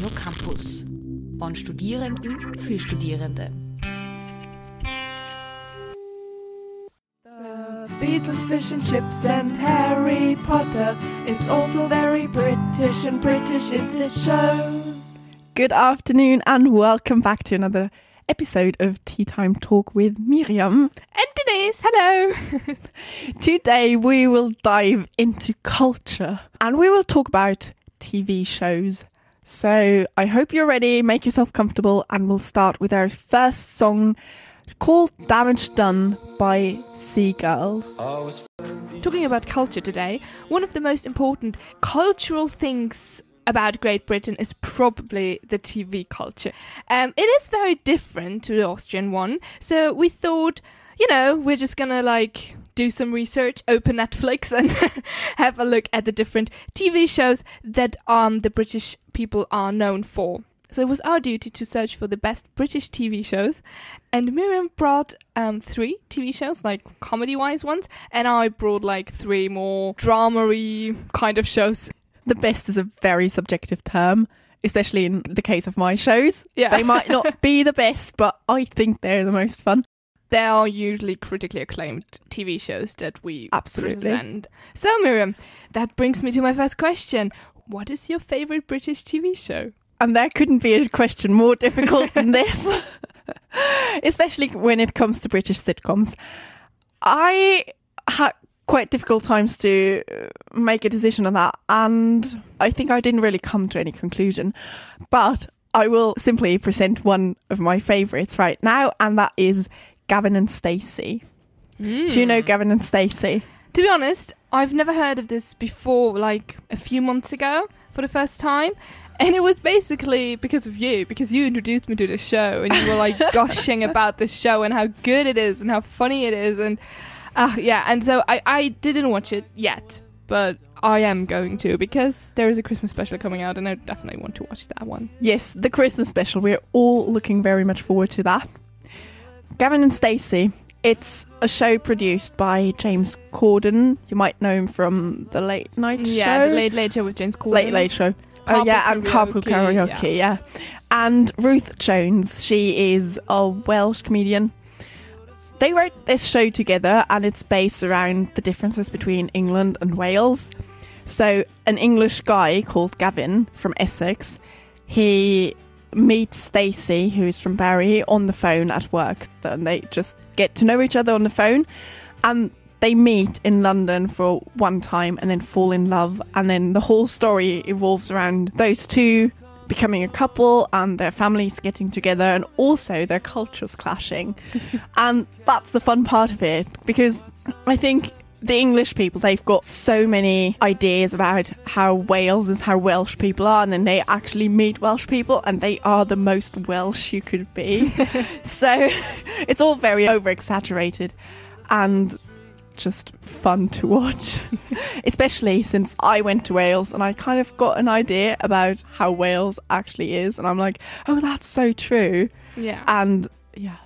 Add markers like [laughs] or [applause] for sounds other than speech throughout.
Radio Campus. Von Studierenden für Studierende. Beatles, fish and chips, and Harry Potter. It's also very British, and British is this show. Good afternoon, and welcome back to another episode of Tea Time Talk with Mirjam. And Denise, hello. [laughs] Today we will dive into culture and we will talk about TV shows. So I hope you're ready, make yourself comfortable, and we'll start with our first song called Damage Done by Seagulls. Talking about culture today, one of the most important cultural things about Great Britain is probably the TV culture. Um, it is very different to the Austrian one, so we thought, you know, we're just gonna like do some research, open Netflix, [laughs] and have a look at the different TV shows that um the British people are known for. So it was our duty to search for the best British TV shows, and Mirjam brought um, three TV shows, like comedy-wise ones, and I brought like three more drama-y kind of shows. The best is a very subjective term, especially in the case of my shows. Yeah. They might not [laughs] be the best, but I think they're the most fun. They are usually critically acclaimed TV shows that we Absolutely. present. So Mirjam, that brings me to my first question. What is your favorite British TV show? And there couldn't be a question more difficult than [laughs] this, [laughs] especially when it comes to British sitcoms. I had quite difficult times to uh, make a decision on that, and I think I didn't really come to any conclusion. But I will simply present one of my favourites right now, and that is Gavin and Stacey. Do you know Gavin and Stacey? To be honest, I've never heard of this before, like a few months ago for the first time. And it was basically because of you, because you introduced me to the show and you were like [laughs] gushing about the show and how good it is and how funny it is. And uh, yeah, and so I, I didn't watch it yet, but I am going to because there is a Christmas special coming out and I definitely want to watch that one. Yes, the Christmas special. We're all looking very much forward to that. Gavin and Stacey. It's a show produced by James Corden. You might know him from the Late Night Yeah, Show. the Late Late Show with James Corden. Late Late Show. oh yeah, and Carpool Karaoke, Karaoke. Yeah. and Ruth Jones. She is a Welsh comedian. They wrote this show together, and it's based around the differences between England and Wales. So, an English guy called Gavin from Essex, he meets Stacey, who is from Barry, on the phone at work. And they just get to know each other on the phone. And they meet in London for one time and then fall in love. And then the whole story evolves around those two becoming a couple and their families getting together and also their cultures clashing. [laughs] and that's the fun part of it because I think the English people, they've got so many ideas about how Wales is how Welsh people are, and then they actually meet Welsh people, and they are the most Welsh you could be. [laughs] so it's all very over exaggerated and just fun to watch, [laughs] especially since I went to Wales and I kind of got an idea about how Wales actually is, and I'm like, oh, that's so true. Yeah. And yeah.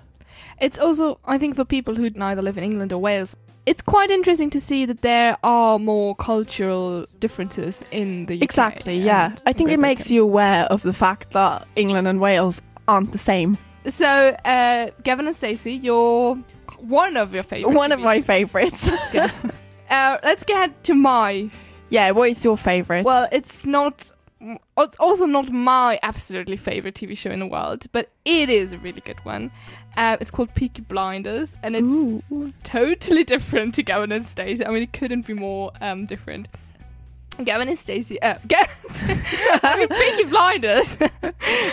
It's also, I think, for people who neither live in England or Wales, it's quite interesting to see that there are more cultural differences in the UK. Exactly, yeah. I think it makes you aware of the fact that England and Wales aren't the same. So, uh, Gavin and Stacey, you're one of your favorite. One of my favourites. shows. [laughs] uh, let's get to my. yeah, what is your favourite? Well, it's not. It's also not my absolutely favorite TV show in the world, but it is a really good one. Uh, it's called Peaky Blinders, and it's Ooh. totally [laughs] different to Gavin and Stacey. I mean, it couldn't be more um, different. Gavin and Stacey. Uh, [laughs] Gavin, I mean, Peaky [laughs] Blinders.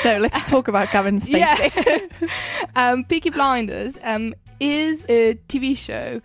no, let's talk about Gavin and Stacey. Yeah. um, Peaky Blinders um, is a TV show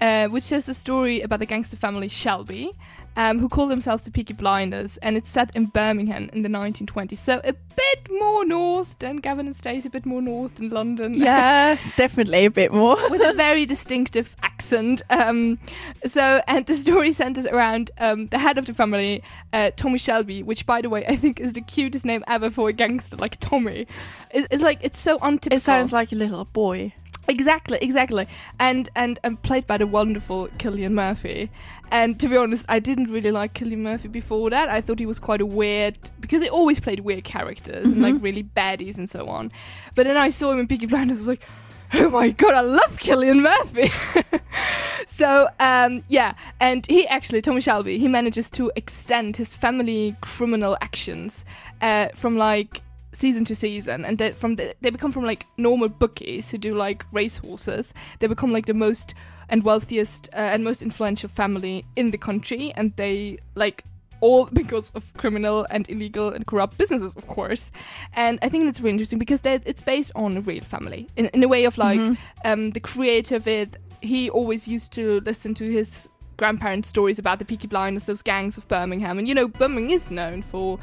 uh, which tells the story about the gangster family Shelby, um, who call themselves the Peaky Blinders, and it's set in Birmingham in the 1920s. So a bit more north than Gavin and Stacey, a bit more north than London. yeah, [laughs] definitely a bit more. with a [laughs] very distinctive accent. Um, so, and the story [laughs] centers around um, the head of the family, uh, Tommy Shelby, which, by the way, I think is the cutest name ever for a gangster, like Tommy. It, it's like it's so untypical. It sounds like a little boy. Exactly, exactly, and and and played by the wonderful Cillian Murphy. And to be honest, I didn't really like Cillian Murphy before that. I thought he was quite a weird because he always played weird characters and like really baddies and so on. But then I saw him in Peaky Blinders, I was like, oh my god, I love Cillian Murphy. [laughs] so um, yeah, and he actually Tommy Shelby he manages to extend his family criminal actions uh, from like season to season and they from the, they become from like normal bookies who do like racehorses. They become like the most and wealthiest uh, and most influential family in the country and they like all [laughs] because of criminal and illegal and corrupt businesses of course. And i think it's really interesting because they- it's based on a real family. In, in a way of like um, the creator with he always used to listen to his grandparents stories about the peaky blinders those gangs of birmingham. And you know birmingham is known for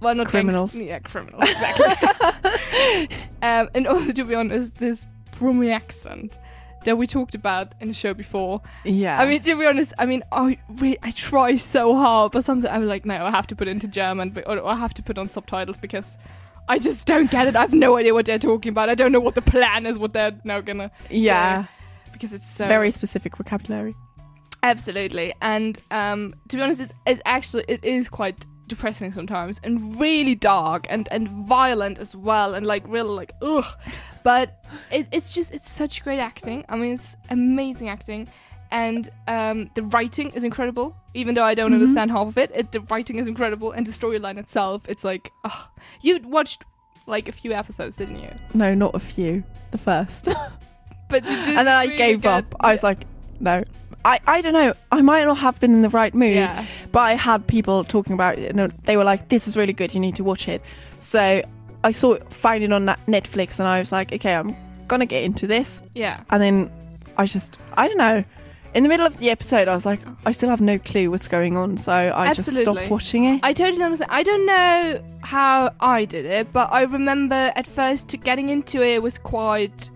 well, not Criminals. Gangs, yeah, criminals, exactly. [laughs] um, and also, to be honest, this Brummie accent that we talked about in the show before. Yeah. I mean, to be honest, I mean, I really, I try so hard, but sometimes I'm like, no, I have to put it into German, but- or I have to put on subtitles because I just don't get it. I have no idea what they're talking about. I don't know what the plan is, what they're now gonna yeah. because it's so Very specific vocabulary. Absolutely, and um, to be honest, it's, it's actually it is quite depressing sometimes, and really dark and and violent as well, and like real like ugh. But it, it's just it's such great acting. I mean, it's amazing acting, and um, the writing is incredible. Even though I don't understand half of it, it, the writing is incredible, and the storyline itself, it's like ugh. You watched like a few episodes, didn't you? No, not a few. The first. But [laughs] and then I really gave up. I was like, no. I, I don't know. I might not have been in the right mood, yeah. but I had people talking about it, and they were like, "This is really good. You need to watch it." So I saw it, found it on Netflix, and I was like, "Okay, I'm gonna get into this." Yeah. And then I just, I don't know. In the middle of the episode, I was like, I still have no clue what's going on, so I just stopped watching it. I totally understand. I don't know how I did it, but I remember at first getting into it was quite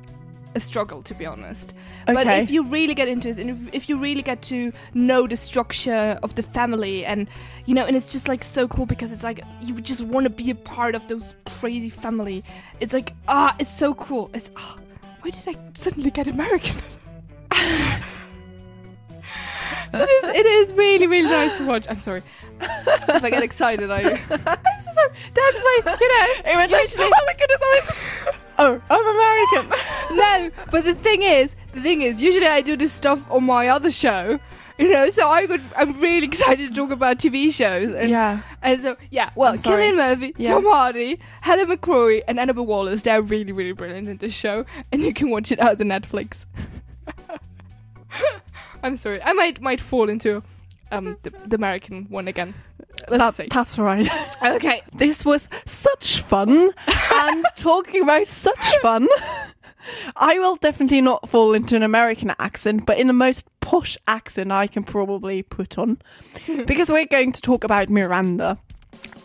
a struggle, to be honest. But if you really get into it, and if, if you really get to know the structure of the family, and you know, and it's just like so cool because it's like you just want to be a part of those crazy family. It's like ah, it's so cool. It's ah, why did I suddenly get American? [laughs] it is. It is really, really nice to watch. I'm sorry. if I get excited, I. [laughs] I'm so sorry. That's my, you know. It went like, oh my goodness, oh, I'm American. [laughs] no, but the thing is, the thing is, usually I do this stuff on my other show, you know. So I could, I'm really [laughs] excited to talk about TV shows. And, yeah. and so yeah, well. Cillian Murphy, Yeah. Tom Hardy, Helen McCrory, and Annabelle Wallis. They're really, really brilliant in this show, and you can watch it out on Netflix. [laughs] I'm sorry, I might might fall into um the, the American one again. Let's That, see. that's right. Okay, [laughs] This was such fun. and [laughs] talking about such fun, I will definitely not fall into an American accent, but in the most posh accent I can probably put on. [laughs] because we're going to talk about Miranda.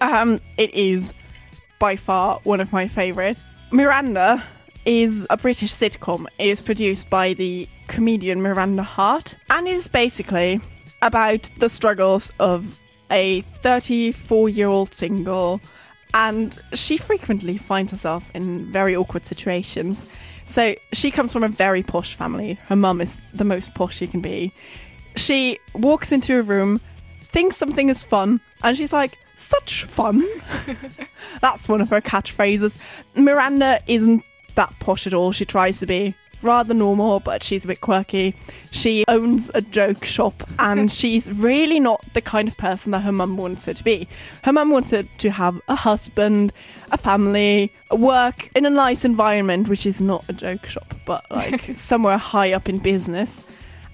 Um, it is by far one of my favourite. Miranda is a British sitcom. It is produced by the comedian Miranda Hart and is basically about the struggles of a 34 year old single and she frequently finds herself in very awkward situations. So she comes from a very posh family. Her mum is the most posh she can be. She walks into a room, thinks something is fun, and she's like, such fun. [laughs] That's one of her catchphrases. Miranda isn't that posh at all. She tries to be rather normal, but she's a bit quirky. She owns a joke shop and [laughs] she's really not the kind of person that her mum wants her to be. Her mum wants her to have a husband, a family, work in a nice environment, which is not a joke shop, but like [laughs] somewhere high up in business.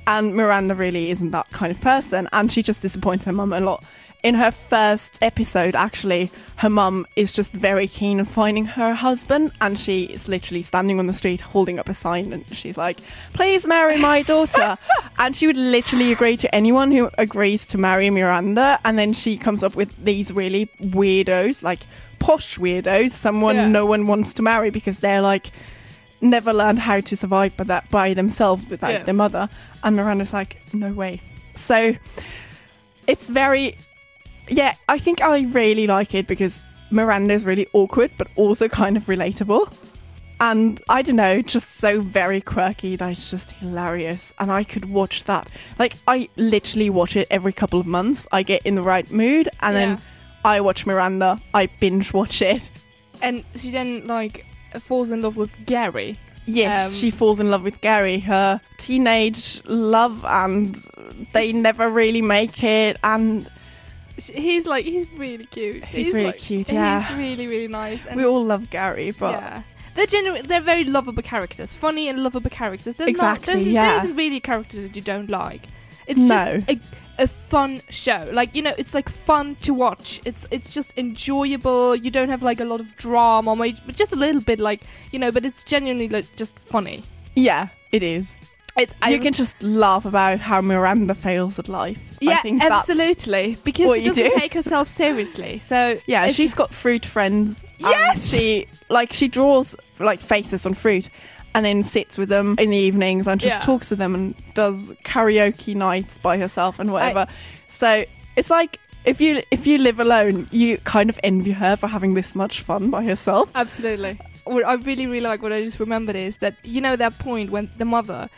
And Miranda really isn't that kind of person, and she just disappoints her mum a lot. In her first episode, actually, her mum is just very keen on finding her husband, and she is literally standing on the street holding up a sign, and she's like, "Please marry my daughter." [laughs] and she would literally agree to anyone who agrees to marry Miranda, and then she comes up with these really weirdos, like posh weirdos, someone Yeah. no one wants to marry because they're like never learned how to survive by that by themselves without Yes. their mother. And Miranda's like, no way. So it's very yeah, I think I really like it because Miranda's really awkward but also kind of relatable. And I don't know, just so very quirky that it's just hilarious. And I could watch that. Like, I literally watch it every couple of months. I get in the right mood, and Yeah. then I watch Miranda. I binge watch it. And she then like falls in love with Gary. Yes, Um, she falls in love with Gary, her teenage love, and they never really make it. And He's like he's really cute. He's really like- cute, yeah. He's really really nice. And we all love Gary, but yeah. They're genuine, they're very lovable characters, funny and lovable characters. There's Exactly, not, there's, yeah. there isn't really a character that you don't like. It's No. just a, a fun show. Like you know, it's like fun to watch. It's it's just enjoyable. You don't have like a lot of drama, but just a little bit like you know. But it's genuinely like just funny. yeah, it is. It's you I, can just laugh about how Miranda fails at life. I yeah, think absolutely because she doesn't do. take herself seriously. So Yeah, she's got fruit friends. Yes! she like she draws like faces on fruit, and then sits with them in the evenings and just Yeah. talks to them and does karaoke nights by herself and whatever. so it's like if you if you live alone, you kind of envy her for having this much fun by herself. Absolutely. What I really, really like, what I just remembered is that, you know, that point when the mother,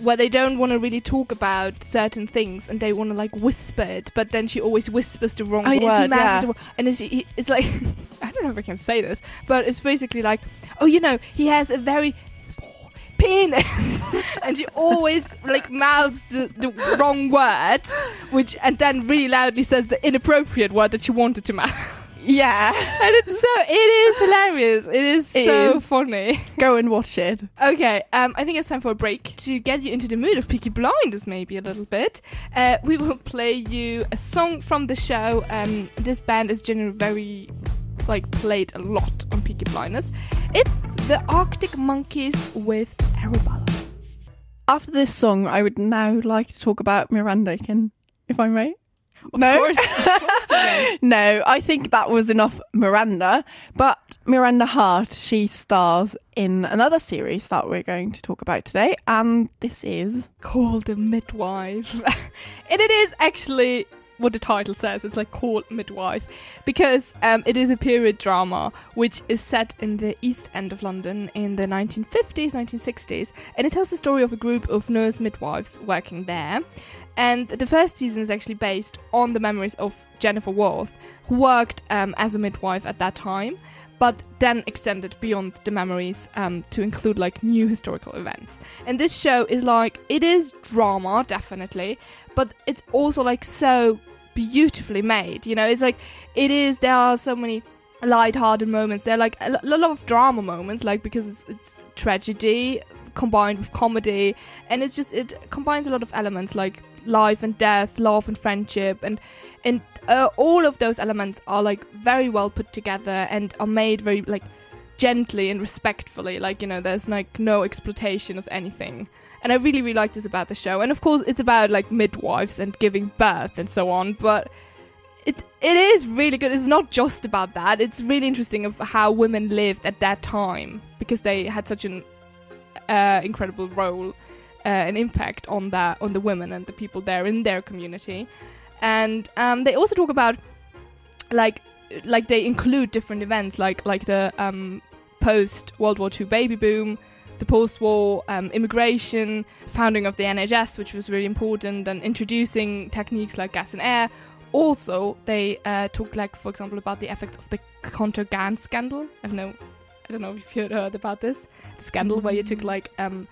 where they don't want to really talk about certain things and they want to like whisper it, but then she always whispers the wrong Oh, word. yeah. the and it's, it's like, [laughs] I don't know if I can say this, but it's basically like, oh, you know, he has a very penis. [laughs] and she always like mouths the, the wrong word, which, and then really loudly says the inappropriate word that she wanted to mouth. Yeah, And it's so it is hilarious. It is It so is. funny. go and watch it. Okay, um, I think it's time for a break to get you into the mood of Peaky Blinders, maybe a little bit. Uh, we will play you a song from the show. Um, this band is generally very like played a lot on Peaky Blinders. It's the Arctic Monkeys with Arabella. After this song, I would now like to talk about Miranda again, if I may. Of no, course, of course [laughs] no, I think that was enough Miranda. But Miranda Hart, she stars in another series that we're going to talk about today, and this is called the midwife. [laughs] and it is actually what the title says. It's like called midwife because um, it is a period drama which is set in the East End of London in the 1950s, 1960s, and it tells the story of a group of nurse midwives working there. And the first season is actually based on the memories of Jennifer Worth, who worked um, as a midwife at that time, but then extended beyond the memories um, to include like new historical events. And this show is like it is drama, definitely, but it's also like so beautifully made. You know, it's like it is. There are so many light-hearted moments. There are like a, lot of drama moments, like because it's, it's tragedy combined with comedy, and it's just it combines a lot of elements like life and death, love and friendship, and and uh, all of those elements are like very well put together and are made very like gently and respectfully. Like you know, there's like no exploitation of anything. And I really, really like this about the show. And of course, it's about like midwives and giving birth and so on. But it it is really good. It's not just about that. It's really interesting of how women lived at that time because they had such an uh, incredible role uh, and impact on that on the women and the people there in their community. And um, they also talk about like like they include different events like like the um, post World War II baby boom, the post-war um, immigration, founding of the NHS, which was really important, and introducing techniques like gas and air. Also, they uh, talk like, for example, about the effects of the Contergan's scandal. I don't know, I don't know if you've heard about this scandal where you took like um,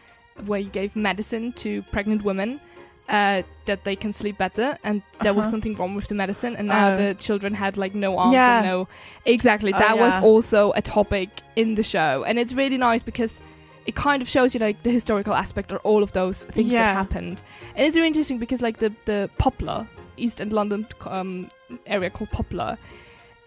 where you gave medicine to pregnant women. Uh, that they can sleep better, and there was Uh-huh. something wrong with the medicine, and now Oh. the children had like no arms Yeah. and no. Exactly, Oh, that was yeah. also a topic in the show, and it's really nice because it kind of shows you like the historical aspect of all of those things that happened, and it's really interesting because like the the Poplar East End London um, area called Poplar,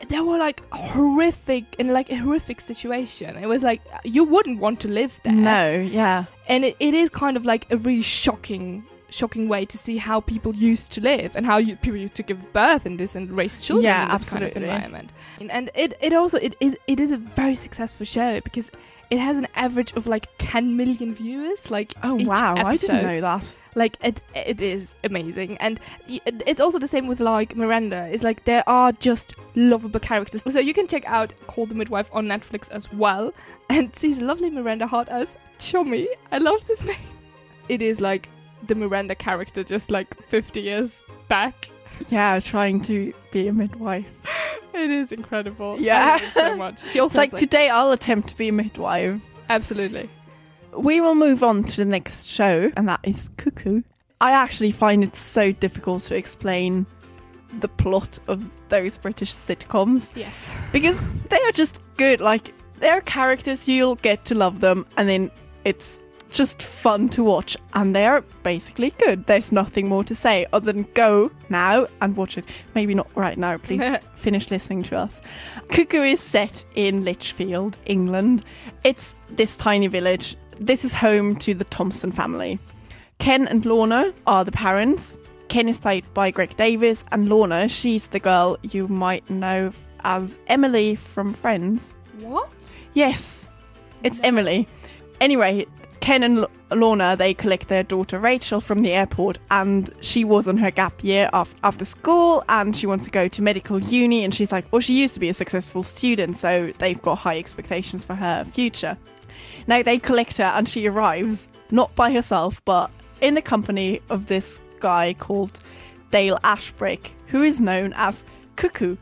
there were like horrific in like a horrific situation. It was like you wouldn't want to live there, no, yeah, and it, it is kind of like a really shocking shocking way to see how people used to live and how you, people used to give birth in this and raise children Yeah, in this kind of absolutely. environment and, and it, it also it is it is a very successful show because it has an average of like 10 million viewers. Like Oh wow, I didn't know that. Like it, it is amazing, and it's also the same with like Miranda. It's like there are just lovable characters. So you can check out Call the Midwife on Netflix as well, [laughs] and see the lovely Miranda Hart as Chummy. I love this [laughs] name. It is like the Miranda character, just like 50 years back. Yeah, trying to be a midwife. [laughs] It is incredible. Yeah. so much. [laughs] She It's also like today I'll attempt to be a midwife. absolutely. We will move on to the next show, and that is Cuckoo. I actually find it so difficult to explain the plot of those British sitcoms Yes. because they are just good. Like, they're characters, you'll get to love them, and then it's just fun to watch, and they're basically good. There's nothing more to say other than go now and watch it. Maybe not right now, please [laughs] finish listening to us. Cuckoo is set in Lichfield, England. It's this tiny village. This is home to the Thompson family. Ken and Lorna are the parents. Ken is played by Greg Davies, and Lorna, she's the girl you might know as Emily from Friends. What? Yes, it's Emily. Anyway, Ken and L- Lorna they collect their daughter Rachel from the airport, and she was on her gap year af- after school, and she wants to go to medical uni, and she's like, well, she used to be a successful student, so they've got high expectations for her future. Now they collect her, and she arrives not by herself, but in the company of this guy called Dale Ashbrick, who is known as Cuckoo.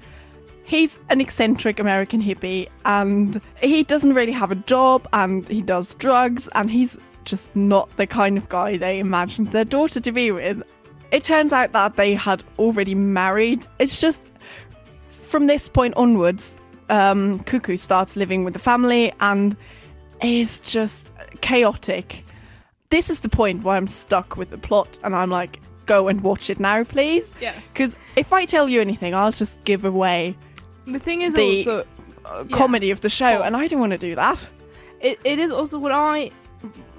He's an eccentric American hippie and he doesn't really have a job and he does drugs and he's just not the kind of guy they imagined their daughter to be with. It turns out that they had already married. It's just from this point onwards, um, Cuckoo starts living with the family and is just chaotic. This is the point where I'm stuck with the plot and I'm like, go and watch it now, please. Yes. Because if I tell you anything, I'll just give away The thing is the- also uh, Yeah. comedy of the show, and I don't want to do that. it, it is also what I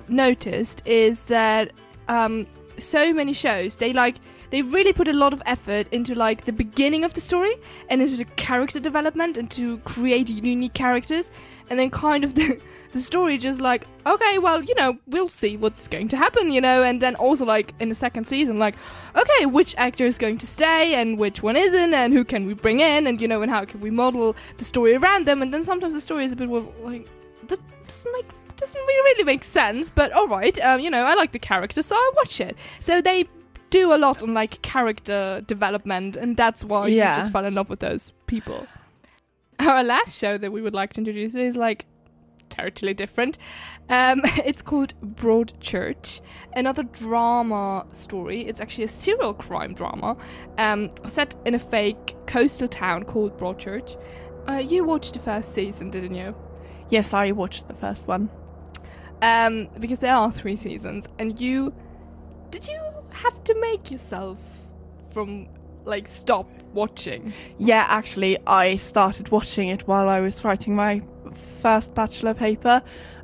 noticed is that um, so many shows they like they really put a lot of effort into like the beginning of the story and into the character development and to create unique characters. And then kind of [laughs] the, the story just like okay well you know we'll see what's going to happen you know? And then also like in the second season like okay which actor is going to stay and which one isn't and who can we bring in and you know and how can we model the story around them. And then sometimes the story is a bit like that doesn't make doesn't really, really make sense but all right um you know i like the character so i watch it. So they do a lot on like character development and that's why Yeah. you just fell in love with those people. Our last show that we would like to introduce is like totally different. Um [laughs] it's called broadchurch another drama story. It's actually a serial crime drama um set in a fake coastal town called broadchurch. Uh, you watched the first season didn't you? Yes, I watched the first one. um, because there are three seasons, and you did you have to make yourself from like stop watching? Yeah, actually, I started watching it while I was writing my first bachelor paper,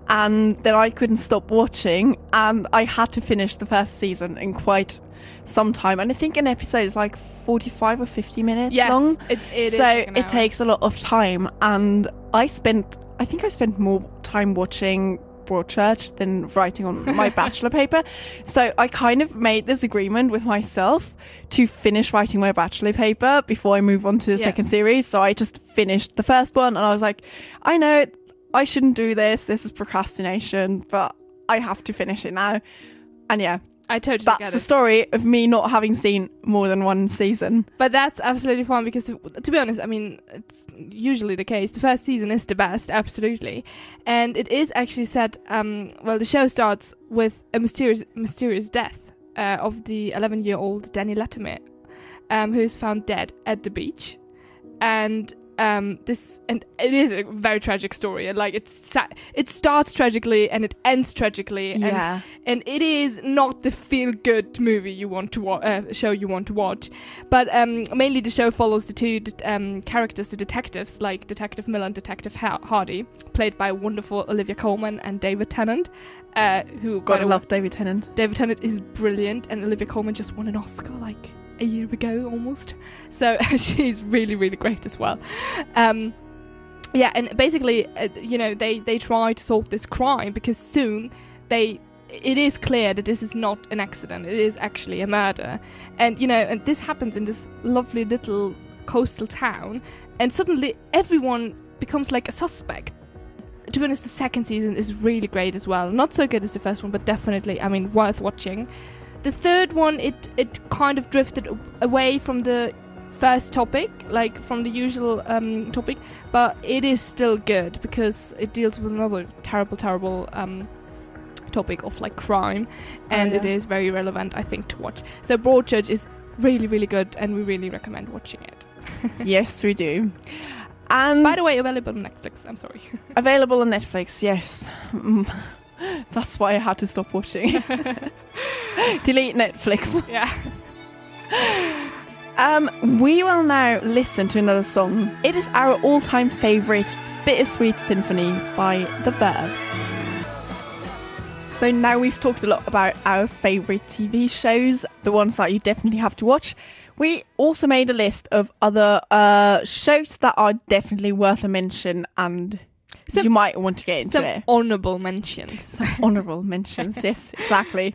and then I couldn't stop watching, and I had to finish the first season in quite some time. And I think an episode is like 45 or 50 minutes yes, long. it's it is so like it takes a lot of time and i spent i think i spent more time watching broadchurch than writing on my [laughs] bachelor paper. So i kind of made this agreement with myself to finish writing my bachelor paper before i move on to the Yes. second series. So i just finished the first one and i was like i know i shouldn't do this. This is procrastination but i have to finish it now. And yeah I totally that's the story of me not having seen more than one season But that's absolutely fine because, to, to be honest, I mean, it's usually the case. The first season is the best, absolutely, and it is actually set. Um, well, the show starts with a mysterious, mysterious death uh, of the 11-year-old Danny Latimer, um, who is found dead at the beach, and um, this and it is a very tragic story. And like it's it starts tragically and it ends tragically, and yeah and it is not the feel good movie you want to watch, uh, show you want to watch. But um, mainly the show follows the two um, characters, the detectives, like Detective Miller and Detective ha- Hardy, played by wonderful Olivia Colman and David Tennant, uh, who gotta love david tennant David Tennant is brilliant, and Olivia Colman just won an Oscar like a year ago almost. So [laughs] she's really, really great as well. Um, yeah, and basically, uh, you know, they they try to solve this crime because soon they it is clear that this is not an accident. It is actually a murder, and you know, and this happens in this lovely little coastal town, and suddenly everyone becomes like a suspect. To be honest, the second season is really great as well. Not so good as the first one, but definitely, I mean, worth watching. The third one, it it kind of drifted away from the first topic, like from the usual um, topic, but it is still good because it deals with another terrible, terrible um, topic of like crime, and it yeah. is very relevant, I think, to watch. So Broadchurch is really, really good, and we really recommend watching it. [laughs] yes, we do. And By the way, available on Netflix. I'm sorry. [laughs] available on Netflix. Yes, Mm. [laughs] that's why I had to stop watching. [laughs] Delete Netflix. [laughs] yeah. Um, we will now listen to another song. It is our all-time favorite, "Bittersweet Symphony" by The Verve. So now we've talked a lot about our favorite TV shows, the ones that you definitely have to watch. We also made a list of other uh, shows that are definitely worth a mention, and Some- you might want to get into Some it. honorable mentions. Some honourable mentions. [laughs] yes, exactly.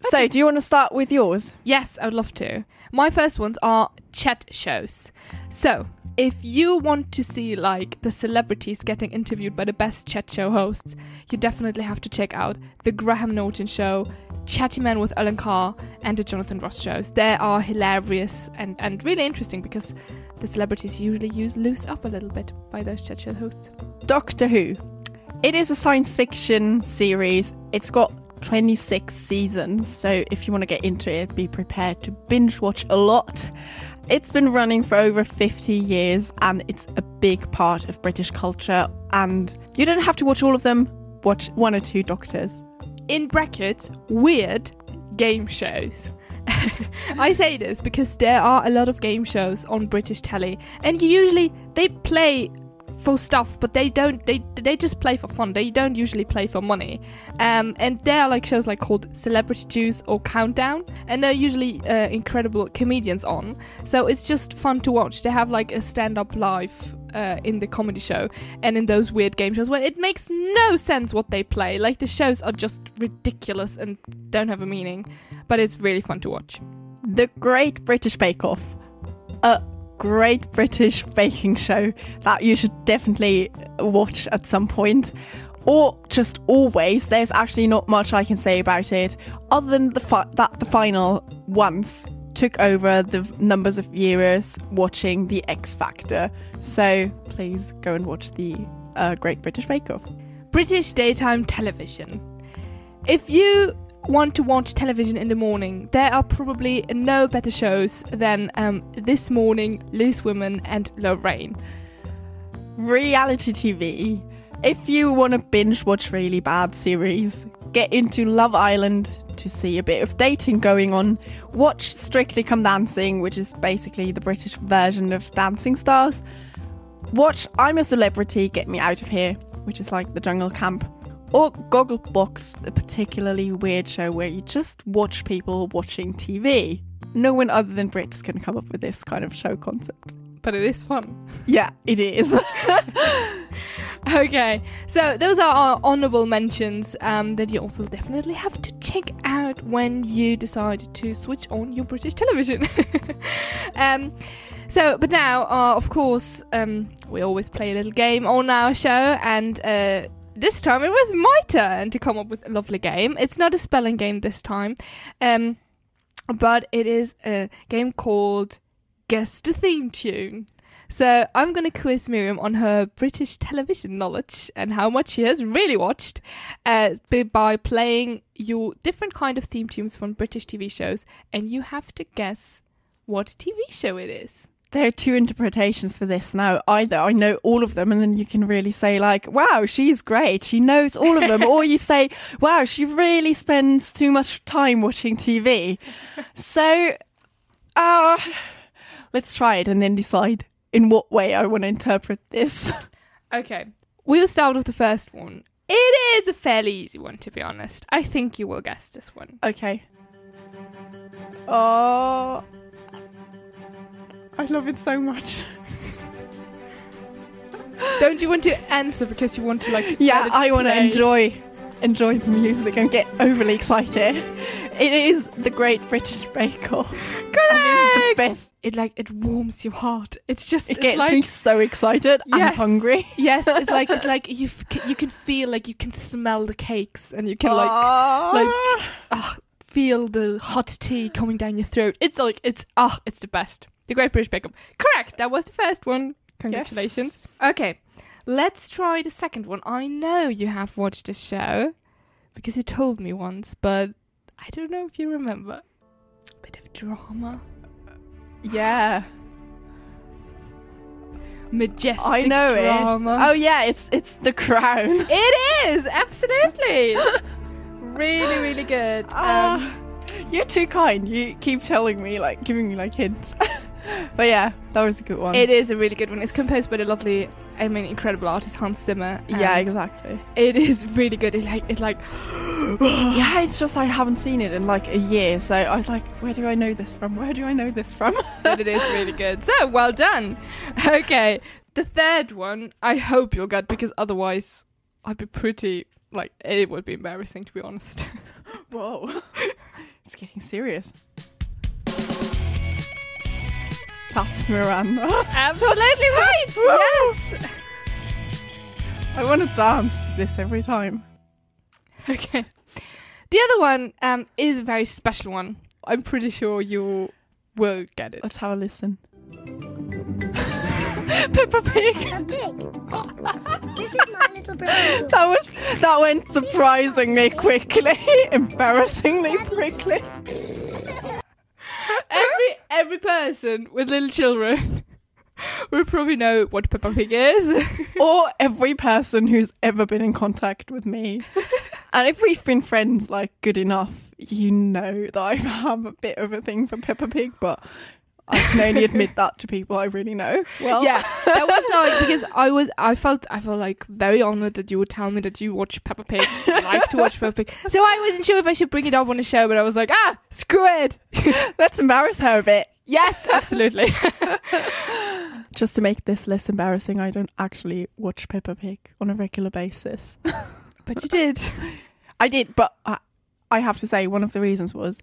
So, do you want to start with yours? Yes, I would love to. My first ones are chat shows. So, if you want to see like the celebrities getting interviewed by the best chat show hosts, you definitely have to check out the Graham Norton show, Chatty Man with Alan Carr, and the Jonathan Ross shows. They are hilarious and, and really interesting because the celebrities usually use loose up a little bit by those chat show hosts. Doctor Who. It is a science fiction series. It's got 26 seasons, so if you want to get into it, be prepared to binge watch a lot. It's been running for over 50 years and it's a big part of British culture. And you don't have to watch all of them, watch one or two Doctors. in brackets, weird game shows. [laughs] I say this because there are a lot of game shows on British telly, and usually they play for stuff, but they don't. They they just play for fun. They don't usually play for money. Um, and there are like shows like called Celebrity Juice or Countdown, and they're usually uh, incredible comedians on. So it's just fun to watch. They have like a stand-up live uh, in the comedy show and in those weird game shows where it makes no sense what they play. Like the shows are just ridiculous and don't have a meaning, but it's really fun to watch. The Great British Bake Off. A great British baking show that you should definitely watch at some point. Or just always. There's actually not much I can say about it, other than the fi- that the final once took over the numbers of viewers watching the X Factor. So please go and watch the uh, Great British Bake Off. British daytime television. If you want to watch television in the morning, there are probably no better shows than um, This Morning, Loose Women, and Lorraine. reality TV. If you want to binge watch really bad series, get into Love Island to see a bit of dating going on. Watch Strictly Come Dancing, which is basically the British version of Dancing Stars. Watch I'm a Celebrity, Get Me Out of Here, which is like the jungle camp. Or Gogglebox, a particularly weird show where you just watch people watching TV. No one other than Brits can come up with this kind of show concept. But it is fun. Yeah, it is. [laughs] Okay, so those are our honorable mentions um, that you also definitely have to check out when you decide to switch on your British television. [laughs] um, so, but now, uh, of course, um, we always play a little game on our show, and uh, this time it was my turn to come up with a lovely game. It's not a spelling game this time, um, but it is a game called Guess the Theme Tune. So I'm going to quiz Mirjam on her British television knowledge and how much she has really watched uh, by playing you different kind of theme tunes from British TV shows, and you have to guess what TV show it is. there are two interpretations for this now. Either I know all of them, and then you can really say like, "Wow, she's great. She knows all of them," or you say, [laughs] "Wow, she really spends too much time watching TV." so, uh, let's try it and then decide in what way I want to interpret this. [laughs] Okay, we'll start with the first one. It is a fairly easy one, to be honest. I think you will guess this one. okay. Oh, I love it so much. [laughs] Don't you want to answer because you want to like? Yeah, I want to enjoy enjoy the music and get overly excited. [laughs] It is the Great British Bake Off. The best. It like it warms your heart. It's just It it's gets like, me so excited and Yes. hungry. Yes, it's [laughs] like it's like you you can feel like you can smell the cakes and you can like Ah. like ah, feel the hot tea coming down your throat. It's like it's ah, it's the best. The Great British Bake Off. Correct. That was the first one. Congratulations. Okay, let's try the second one. I know you have watched the show because you told me once, but I don't know if you remember. Bit of drama, Yeah, majestic I know drama. it. Oh yeah, it's it's The Crown. [laughs] It is absolutely really, really good. Um, Ah, you're too kind. You keep telling me, like, giving me like hints. [laughs] but yeah, that was a good one. it is a really good one. It's composed by the lovely, I mean, incredible artist Hans Zimmer. yeah, exactly. It is really good. It's like it's like [gasps] Yeah, it's just I haven't seen it in like a year, so I was like, where do I know this from? Where do I know this from? [laughs] but it is really good. So well done. Okay, the third one I hope you'll get because otherwise I'd be pretty like it would be embarrassing to be honest. [laughs] Whoa, [laughs] it's getting serious. That's Miranda. Absolutely right. yes. I want to dance to this every time. Okay. The other one um, is a very special one. I'm pretty sure you will get it. Let's have a listen. [laughs] Peppa Pig. A pig. this is my little brother. [laughs] That was that went surprisingly quickly, [laughs] embarrassingly quickly. Every every person with little children [laughs] will probably know what Peppa Pig is. [laughs] Or every person who's ever been in contact with me. [laughs] And if we've been friends like good enough, you know that I have a bit of a thing for Peppa Pig, but I can only admit that to people I really know. Well, yeah, that was [laughs] like because I was I felt I felt like very honored that you would tell me that you watch Peppa Pig, [laughs] like to watch Peppa Pig. So I wasn't sure if I should bring it up on the show, but I was like, ah, screw it. [laughs] let's embarrass her a bit. Yes, absolutely. Just to make this less embarrassing, I don't actually watch Peppa Pig on a regular basis. but you did. I did, but I, I have to say one of the reasons was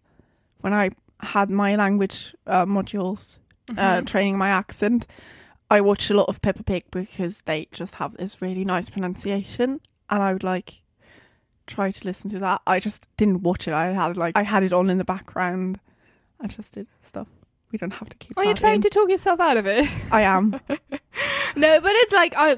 when I had my language uh, modules uh, Mhm. training my accent. I watched a lot of Peppa Pig because they just have this really nice pronunciation, and I would like try to listen to that. I just didn't watch it. I had like I had it on in the background. I just did stuff. We don't have to keep. Are you trying in. to talk yourself out of it? I am. [laughs] no, but it's like I,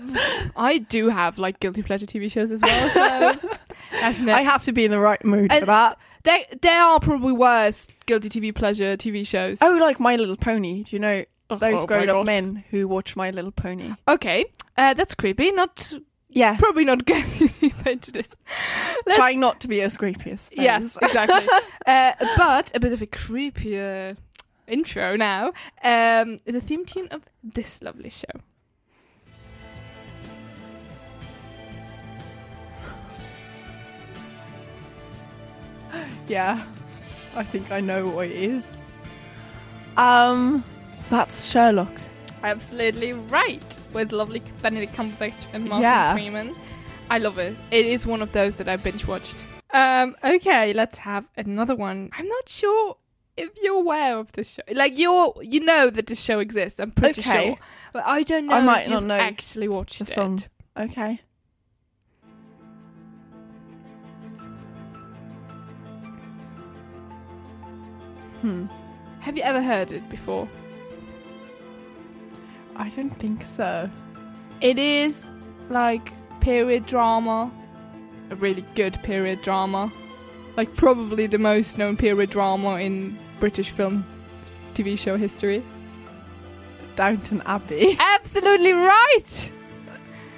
I do have like guilty pleasure TV shows as well. So [laughs] that's no. I have to be in the right mood And- for that. There, there are probably worse guilty TV pleasure TV shows. Oh, like My Little Pony. Do you know those oh my grown-up men who watch My Little Pony? Okay, uh, that's creepy. Not Yeah, probably not going into this. Let's- trying not to be as creepy as those. Yes, exactly. [laughs] uh, but a bit of a creepier intro now. Um, the theme tune of this lovely show. Yeah, I think I know what it is. Um, that's Sherlock. Absolutely right, with lovely Benedict Cumberbatch and Martin Yeah. Freeman. I love it. It is one of those that I binge watched. Um, okay, let's have another one. I'm not sure if you're aware of this show. Like you're, you know that this show exists. I'm pretty Okay. sure, but I don't know I might if not you've know actually watched The it. song. Okay. Hmm. Have you ever heard it before? I don't think so. It is like period drama, a really good period drama, like probably the most known period drama in British film TV show history. Downton Abbey. [laughs] Absolutely right.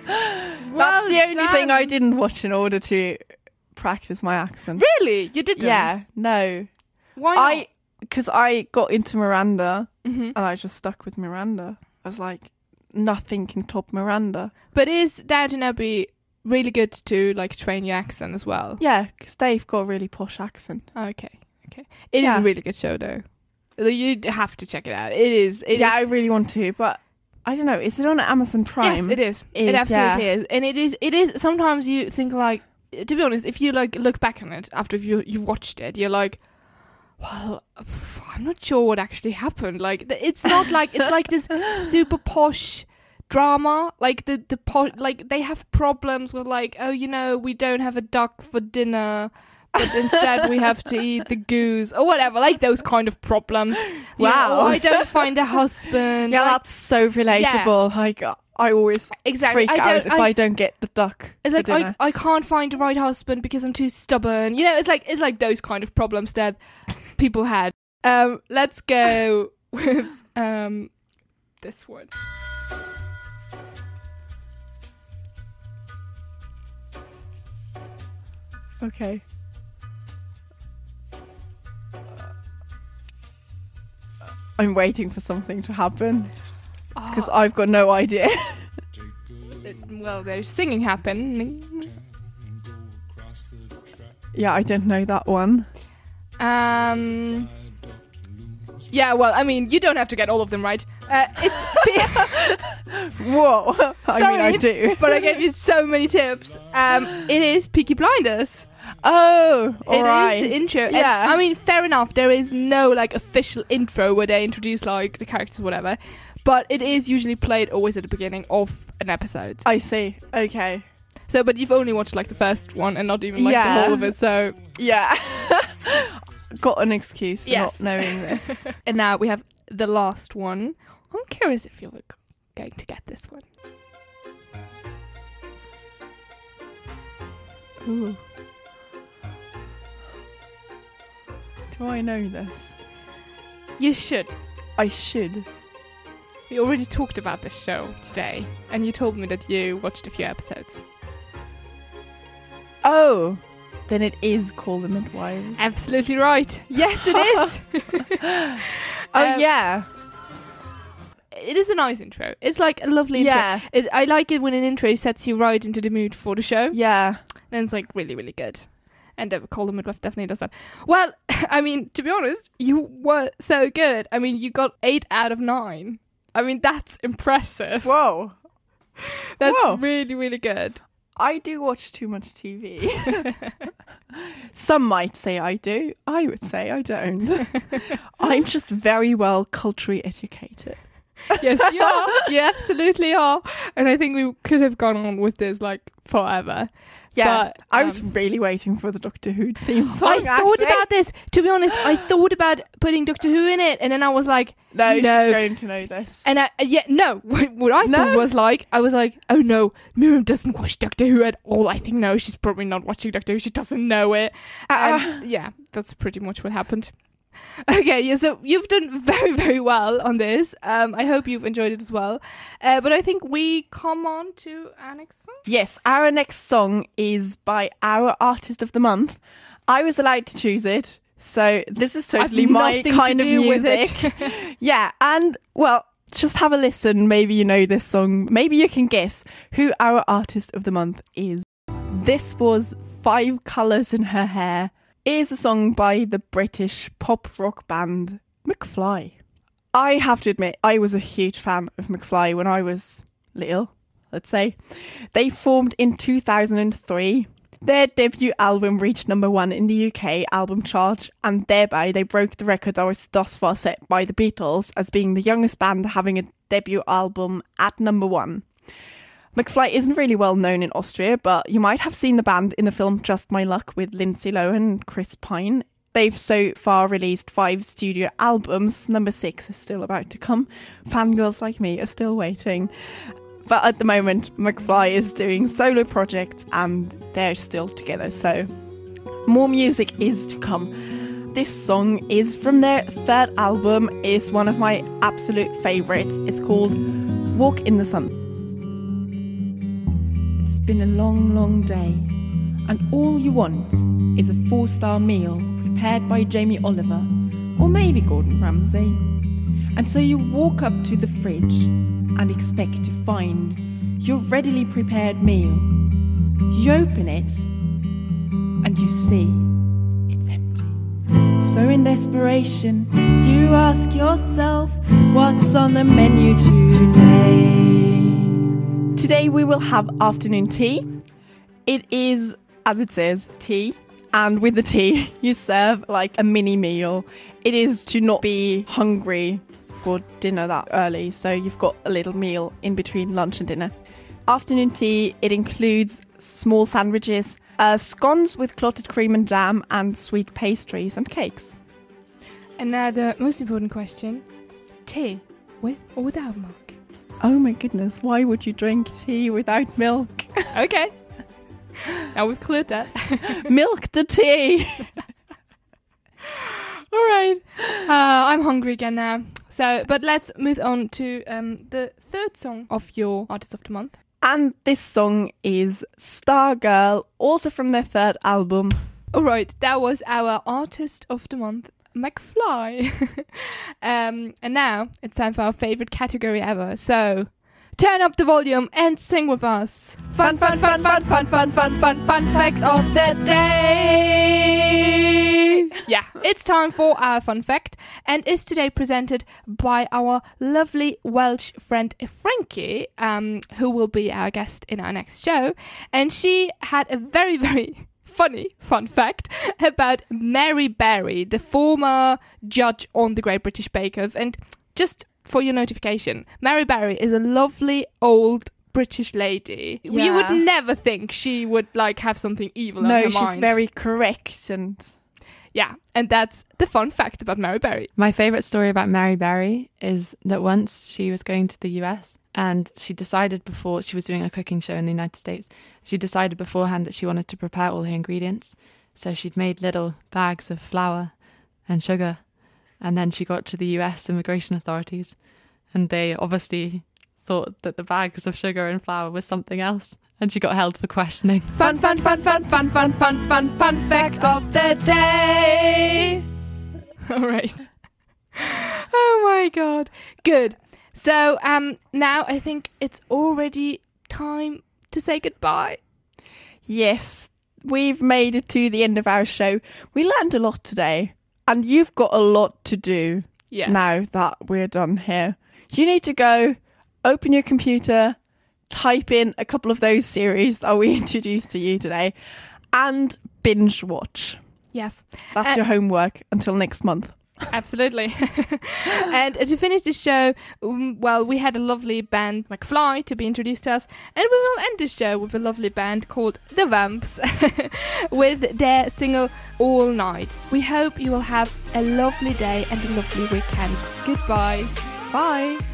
That's the only thing I didn't watch in order to practice my accent. Really, you didn't? Yeah, no. Why not? I because I got into Miranda Mhm. and I just stuck with Miranda. I was like, nothing can top Miranda. But is Downton Abbey really good to like train your accent as well? Yeah, because they've got a really posh accent. Okay, okay. It is Yeah. a really good show though. You have to check it out. It is. It yeah, is- I really want to, but I don't know. Is it on Amazon Prime? Yes, it is. Is, it absolutely yeah. is, and it is. It is. Sometimes you think like, to be honest, if you like look back on it after you you've watched it, you're like, well, I'm not sure what actually happened. Like, it's not like it's like this super posh drama. Like the the po- like they have problems with like, oh, you know, we don't have a duck for dinner. But instead, we have to eat the goose or whatever, like those kind of problems. You know, Wow. or I don't find a husband. Yeah, like- that's so relatable. Like I always exactly. freak I out don't. if I, I, don't get the duck. It's like I. I can't find the right husband because I'm too stubborn. You know, it's like it's like those kind of problems that people had. Um, let's go [laughs] with um this one. Okay. I'm waiting for something to happen because Oh, I've got no idea. it- [laughs] well, there's singing happening. yeah, I don't know that one. Um. Yeah, well, I mean, you don't have to get all of them right. Uh, it's [laughs] [laughs] Whoa! [laughs] I mean, I do. but I gave you so many tips. Um, it is Peaky Blinders. Oh, It is alright. the intro. And, Yeah. I mean, fair enough. There is no like official intro where they introduce like the characters, or whatever. But it is usually played always at the beginning of an episode. I see. Okay. So, but you've only watched like the first one and not even like the whole of it. So, Yeah. [laughs] got an excuse for Yes. not knowing [laughs] this. and now we have the last one. I'm curious if you're going to get this one. Ooh. Do I know this? You should. I should. We already talked about this show today, and you told me that you watched a few episodes. Oh, then it is Call the Midwives. Absolutely right. Yes, it is. [laughs] [laughs] oh um, yeah, it is a nice intro. It's like a lovely intro. yeah, It, I like it when an intro sets you right into the mood for the show. yeah. And it's like really, really good. And uh, Call the Midwife definitely does that. Well, [laughs] I mean, to be honest, you were so good. I mean, you got eight out of nine. I mean, that's impressive. Whoa, That's whoa. really, really good. I do watch too much TV. Some might say I do. I would say I don't. [laughs] I'm just very well culturally educated. [laughs] yes, you are. You absolutely are. And I think we could have gone on with this like forever. Yeah, But, I was um, really waiting for the Doctor Who theme [gasps] song. I thought actually. about this. To be honest, I [gasps] thought about putting Doctor Who in it, and then I was like, No, she's No. going to know this. and I yeah no. [laughs] What I thought was like, I was like, oh no, Mirjam doesn't watch Doctor Who at all. I think no, she's probably not watching Doctor Who. She doesn't know it. Ah. And yeah, that's pretty much what happened. Okay, yeah, so you've done very, very well on this. Um, I hope you've enjoyed it as well. Uh, but I think we come on to our next song. Yes, our next song is by our artist of the month. I was allowed to choose it, so this is totally my kind of music. [laughs] yeah, and well, just have a listen. Maybe you know this song. Maybe you can guess who our artist of the month is. This was Five Colours in Her Hair. Is a song by the British pop rock band McFly. I have to admit, I was a huge fan of McFly when I was little, let's say. They formed in 2003. Their debut album reached number one in the UK album chart, and thereby they broke the record that was thus far set by the Beatles as being the youngest band having a debut album at number one. McFly isn't really well known in Austria, but you might have seen the band in the film Just My Luck with Lindsay Lohan and Chris Pine. They've so far released five studio albums. Number six is still about to come. Fangirls like me are still waiting. But at the moment, McFly is doing solo projects and they're still together, so more music is to come. This song is from their third album, is one of my absolute favorites. It's called Walk in the Sun. Been a long, long day, and all you want is a four star meal prepared by Jamie Oliver or maybe Gordon Ramsay. And so you walk up to the fridge and expect to find your readily prepared meal. You open it and you see it's empty. So, in desperation, you ask yourself, what's on the menu today? Today, we will have afternoon tea. It is, as it says, tea. And with the tea, [laughs] you serve like a mini meal. It is to not be hungry for dinner that early, so you've got a little meal in between lunch and dinner. Afternoon tea, it includes small sandwiches, uh, scones with clotted cream and jam, and sweet pastries and cakes. And now the most important question: tea with or without milk? Oh my goodness, why would you drink tea without milk? [laughs] Okay. now we've cleared that. [laughs] milk the tea! [laughs] All right. Uh, I'm hungry again now. So, but let's move on to um, the third song of your artist of the month. And this song is Stargirl, also from their third album. All right, that was our artist of the month, McFly. [laughs] um, and now it's time for our favorite category ever. So, turn up the volume and sing with us. Fun, fun, fun, fun, fun, fun, fun, fun, fun fact of the day. Yeah, it's time for our fun fact, and is today presented by our lovely Welsh friend Frankie, um, who will be our guest in our next show. And she had a very, very funny fun fact about Mary Berry, the former judge on the Great British Bake Off. And just for your notification, Mary Berry is a lovely old British lady. Yeah. You would never think she would like have something evil No, her she's mind. very correct and yeah, and that's the fun fact about Mary Berry. My favourite story about Mary Berry is that once she was going to the US and she decided before she was doing a cooking show in the United States, she decided beforehand that she wanted to prepare all her ingredients. So she'd made little bags of flour and sugar. And then she got to the US immigration authorities and they obviously thought that the bags of sugar and flour was something else. And she got held for questioning. Fun, fun, fun, fun, fun, fun, fun, fun, fun fact of the day. [laughs] All right. [laughs] Oh my god. Good. So um now I think it's already time to say goodbye. yes, we've made it to the end of our show. We learned a lot today, and you've got a lot to do Yes. now that we're done here. You need to go open your computer, type in a couple of those series that we [laughs] introduced to you today, and binge watch. Yes. That's Uh, your homework until next month. Absolutely. [laughs] and to finish this show, um, well, we had a lovely band, McFly, to be introduced to us. And we will end this show with a lovely band called The Vamps [laughs] with their single All Night. We hope you will have a lovely day and a lovely weekend. Goodbye. Bye.